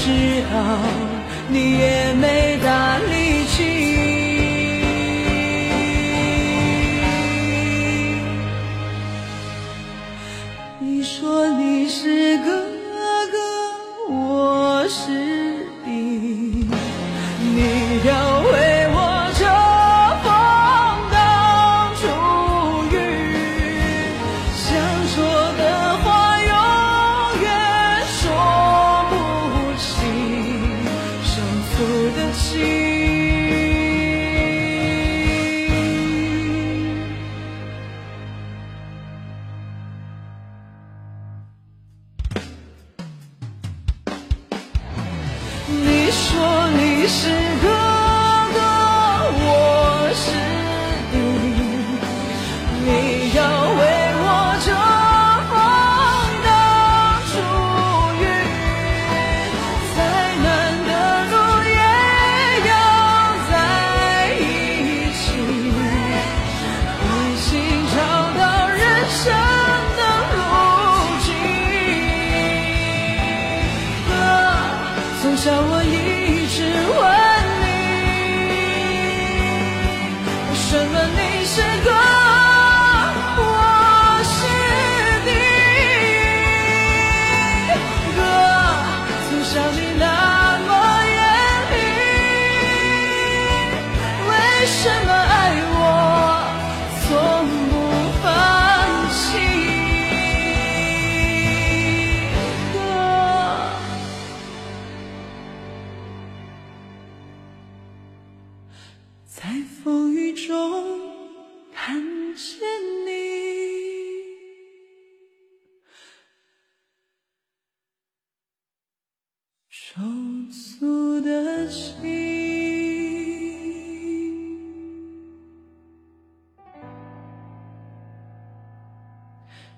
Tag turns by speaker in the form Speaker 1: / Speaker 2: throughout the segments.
Speaker 1: 知道你也没大力气。你说你是哥哥，我是是什么你是哥，我是弟？哥，从小你那么严厉，为什么爱我从不放弃？哥。在风雨中看见你，手足的情，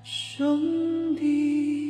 Speaker 1: 兄弟。